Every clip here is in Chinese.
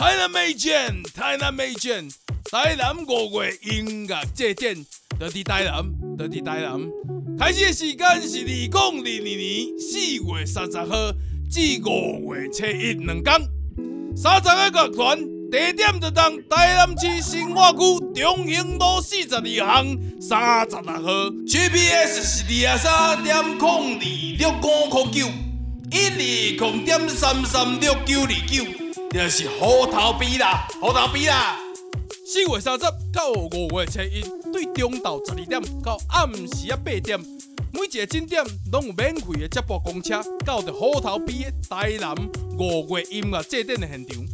台南美卷，台南美卷，台南五月音乐祭典，就伫台南，就伫台南。开始的时间是二零二二年四月三十号至五月初一两天。三十个乐团，地点就当台南市新华区中兴路四十二巷三十六号。GPS 是二十三点零二六五空九，一二零点三三六九二九。就是虎头埤啦，虎头埤啦。四月三十到五月初一，对中昼十二点到暗时啊八点，每一个景点拢有免费的接驳公车到着虎头埤的台南五月音乐祭典的现场。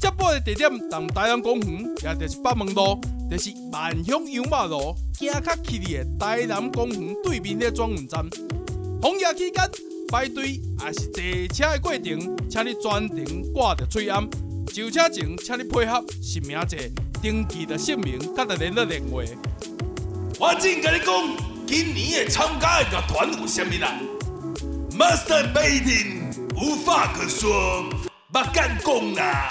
接驳的地点同台南公园，也就是北门路，就是万乡油马路，行较起哩的台南公园对面的转运站。红叶期间。排队也是坐车的过程，请你全程挂着嘴罨。上车前，请你配合实名制，登记的姓名，佮着联络电话。我正甲你讲，今年的参加的乐团有啥物人？Masturbating，无话可说，不敢讲啦。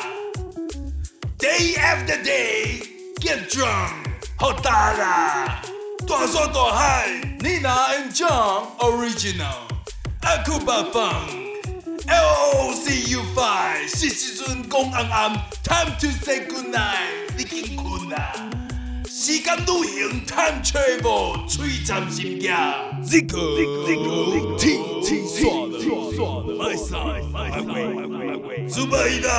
Day after day，get drunk，好大啦，大山大海，你哪 enjoy original？阿库巴放，L O C U five，是时阵讲暗暗，Time to say good night，你紧困啦。时间旅行，Time travel，璀璨心境。Zico，天天耍的，My side，My way，My way。苏巴伊达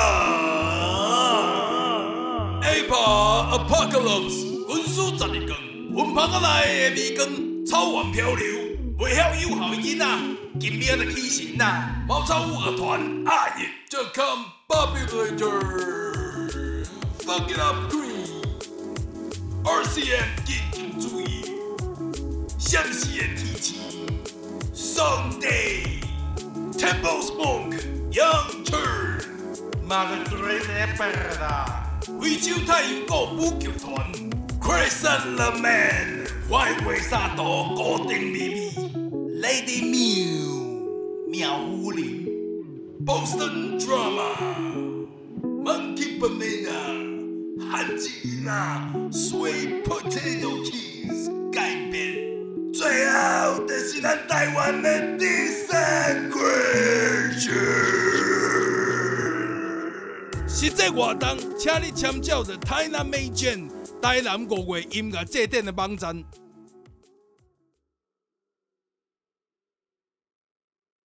，Apple Apocalypse，滚输十二更，温棚仔内的米缸，草原漂流，袂晓友好囡仔。今夜的气息呐，茅草屋乐团，I just come popular fuck it up green，RCM 紧急注意，详细的提示，Sunday，Temple Smoke，Young Turn，Madre de Perla，非洲太阳谷舞剧团，Crescent the Man，外围沙岛固定秘密，Lady Miu。妙狐狸，Boston Drama，Monkey Banana，韩吉娜，Sweet Potato Keys，改编，最后就是咱台湾的 Disintegration。实际活动，请你参照着台南美卷台南国语音乐祭典的网站。